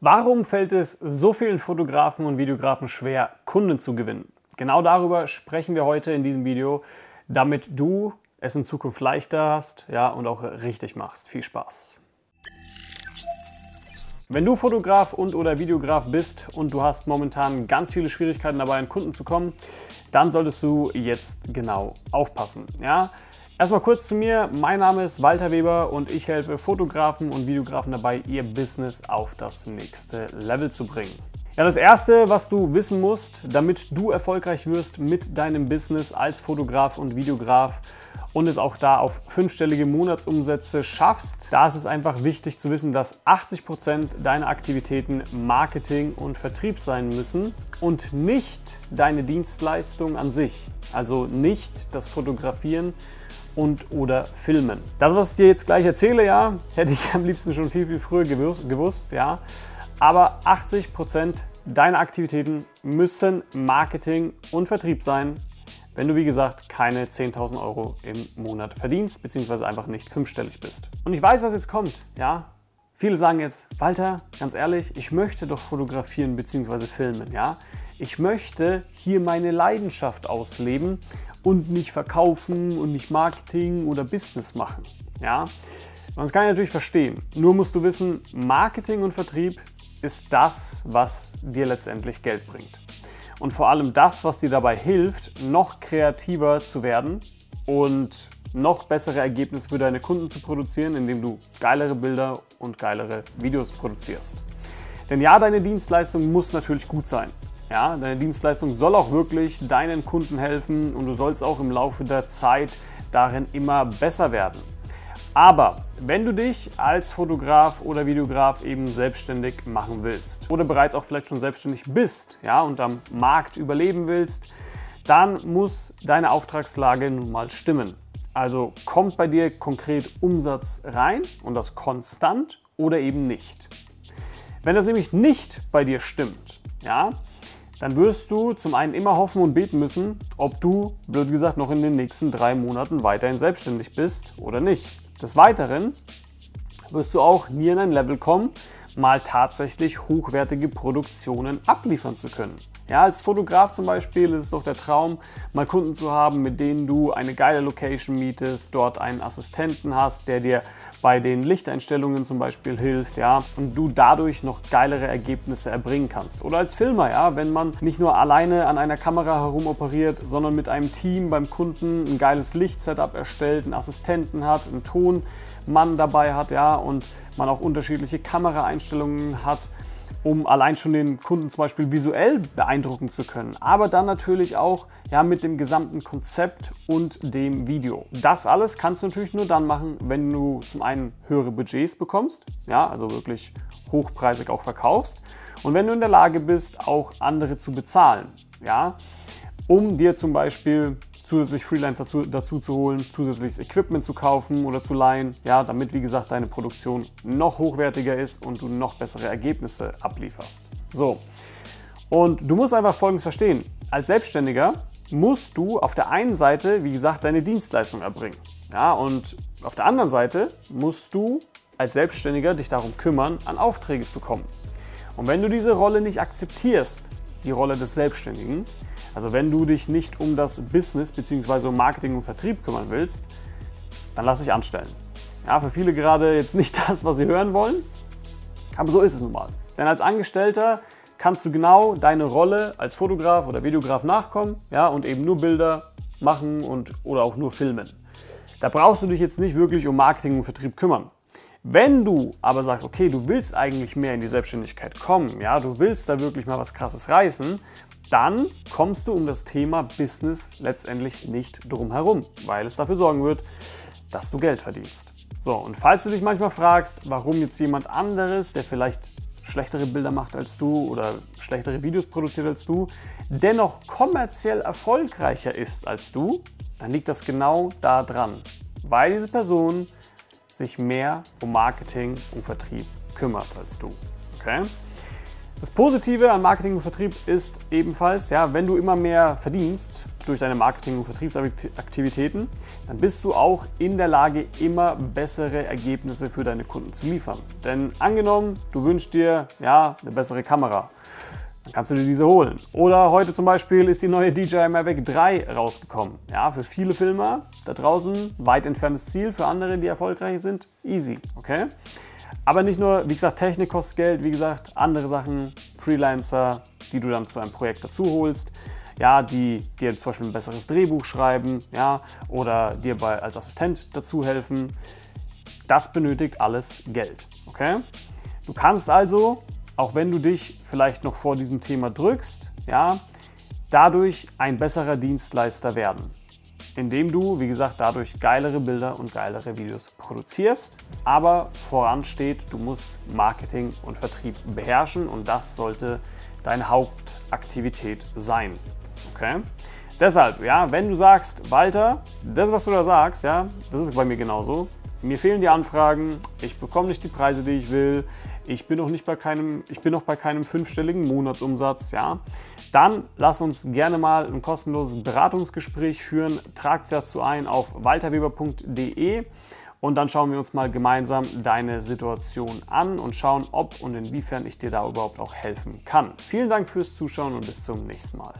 Warum fällt es so vielen Fotografen und Videografen schwer, Kunden zu gewinnen? Genau darüber sprechen wir heute in diesem Video, damit du es in Zukunft leichter hast ja, und auch richtig machst. Viel Spaß! Wenn du Fotograf und oder Videograf bist und du hast momentan ganz viele Schwierigkeiten dabei, an Kunden zu kommen, dann solltest du jetzt genau aufpassen. Ja? Erstmal kurz zu mir. Mein Name ist Walter Weber und ich helfe Fotografen und Videografen dabei, ihr Business auf das nächste Level zu bringen. Ja, das erste, was du wissen musst, damit du erfolgreich wirst mit deinem Business als Fotograf und Videograf und es auch da auf fünfstellige Monatsumsätze schaffst, da ist es einfach wichtig zu wissen, dass 80 Prozent deiner Aktivitäten Marketing und Vertrieb sein müssen und nicht deine Dienstleistung an sich. Also nicht das Fotografieren und oder Filmen. Das, was ich dir jetzt gleich erzähle, ja, hätte ich am liebsten schon viel, viel früher gewusst, ja. Aber 80 Prozent deiner Aktivitäten müssen Marketing und Vertrieb sein, wenn du, wie gesagt, keine 10.000 Euro im Monat verdienst, beziehungsweise einfach nicht fünfstellig bist. Und ich weiß, was jetzt kommt, ja. Viele sagen jetzt, Walter, ganz ehrlich, ich möchte doch fotografieren bzw. filmen, ja. Ich möchte hier meine Leidenschaft ausleben und nicht verkaufen und nicht Marketing oder Business machen. Ja? Und das kann ich natürlich verstehen. Nur musst du wissen, Marketing und Vertrieb ist das, was dir letztendlich Geld bringt. Und vor allem das, was dir dabei hilft, noch kreativer zu werden und noch bessere Ergebnisse für deine Kunden zu produzieren, indem du geilere Bilder und geilere Videos produzierst. Denn ja, deine Dienstleistung muss natürlich gut sein. Ja, deine Dienstleistung soll auch wirklich deinen Kunden helfen und du sollst auch im Laufe der Zeit darin immer besser werden. Aber wenn du dich als Fotograf oder Videograf eben selbstständig machen willst oder bereits auch vielleicht schon selbstständig bist ja, und am Markt überleben willst, dann muss deine Auftragslage nun mal stimmen. Also kommt bei dir konkret Umsatz rein und das konstant oder eben nicht. Wenn das nämlich nicht bei dir stimmt, ja, dann wirst du zum einen immer hoffen und beten müssen, ob du, blöd gesagt, noch in den nächsten drei Monaten weiterhin selbstständig bist oder nicht. Des Weiteren wirst du auch nie an ein Level kommen, mal tatsächlich hochwertige Produktionen abliefern zu können. Ja, als Fotograf zum Beispiel ist es doch der Traum, mal Kunden zu haben, mit denen du eine geile Location mietest, dort einen Assistenten hast, der dir bei den Lichteinstellungen zum Beispiel hilft, ja, und du dadurch noch geilere Ergebnisse erbringen kannst. Oder als Filmer, ja, wenn man nicht nur alleine an einer Kamera herumoperiert, sondern mit einem Team beim Kunden ein geiles Lichtsetup erstellt, einen Assistenten hat, einen Tonmann dabei hat, ja, und man auch unterschiedliche Kameraeinstellungen hat um allein schon den Kunden zum Beispiel visuell beeindrucken zu können, aber dann natürlich auch ja, mit dem gesamten Konzept und dem Video. Das alles kannst du natürlich nur dann machen, wenn du zum einen höhere Budgets bekommst, ja, also wirklich hochpreisig auch verkaufst. Und wenn du in der Lage bist, auch andere zu bezahlen, ja, um dir zum Beispiel zusätzlich Freelancer dazu, dazu zu holen, zusätzliches Equipment zu kaufen oder zu leihen, ja, damit wie gesagt deine Produktion noch hochwertiger ist und du noch bessere Ergebnisse ablieferst. So, und du musst einfach Folgendes verstehen. Als Selbstständiger musst du auf der einen Seite, wie gesagt, deine Dienstleistung erbringen. Ja, und auf der anderen Seite musst du als Selbstständiger dich darum kümmern, an Aufträge zu kommen. Und wenn du diese Rolle nicht akzeptierst, die Rolle des Selbstständigen, also wenn du dich nicht um das Business bzw. um Marketing und Vertrieb kümmern willst, dann lass dich anstellen. Ja, für viele gerade jetzt nicht das, was sie hören wollen, aber so ist es nun mal. Denn als Angestellter kannst du genau deine Rolle als Fotograf oder Videograf nachkommen ja, und eben nur Bilder machen und, oder auch nur filmen. Da brauchst du dich jetzt nicht wirklich um Marketing und Vertrieb kümmern. Wenn du aber sagst, okay, du willst eigentlich mehr in die Selbstständigkeit kommen, ja, du willst da wirklich mal was krasses reißen, dann kommst du um das Thema Business letztendlich nicht drum herum, weil es dafür sorgen wird, dass du Geld verdienst. So, und falls du dich manchmal fragst, warum jetzt jemand anderes, der vielleicht schlechtere Bilder macht als du oder schlechtere Videos produziert als du, dennoch kommerziell erfolgreicher ist als du, dann liegt das genau daran, weil diese Person sich mehr um Marketing und Vertrieb kümmert als du. Okay? Das Positive an Marketing und Vertrieb ist ebenfalls, ja, wenn du immer mehr verdienst durch deine Marketing- und Vertriebsaktivitäten, dann bist du auch in der Lage, immer bessere Ergebnisse für deine Kunden zu liefern. Denn angenommen, du wünschst dir ja, eine bessere Kamera, dann kannst du dir diese holen. Oder heute zum Beispiel ist die neue DJI Mavic 3 rausgekommen. Ja, für viele Filmer da draußen weit entferntes Ziel, für andere, die erfolgreich sind, easy, okay? Aber nicht nur, wie gesagt, Technik kostet Geld, wie gesagt, andere Sachen, Freelancer, die du dann zu einem Projekt dazu holst, ja, die dir zum Beispiel ein besseres Drehbuch schreiben, ja, oder dir bei, als Assistent dazu helfen. Das benötigt alles Geld, okay? Du kannst also, auch wenn du dich vielleicht noch vor diesem Thema drückst, ja, dadurch ein besserer Dienstleister werden indem du, wie gesagt, dadurch geilere Bilder und geilere Videos produzierst. Aber voran steht, du musst Marketing und Vertrieb beherrschen und das sollte deine Hauptaktivität sein. Okay? Deshalb, ja, wenn du sagst, Walter, das, was du da sagst, ja, das ist bei mir genauso. Mir fehlen die Anfragen, ich bekomme nicht die Preise, die ich will, ich bin noch nicht bei keinem, ich bin noch bei keinem fünfstelligen Monatsumsatz, ja, dann lass uns gerne mal ein kostenloses Beratungsgespräch führen. Trag dazu ein auf walterweber.de und dann schauen wir uns mal gemeinsam deine Situation an und schauen, ob und inwiefern ich dir da überhaupt auch helfen kann. Vielen Dank fürs Zuschauen und bis zum nächsten Mal.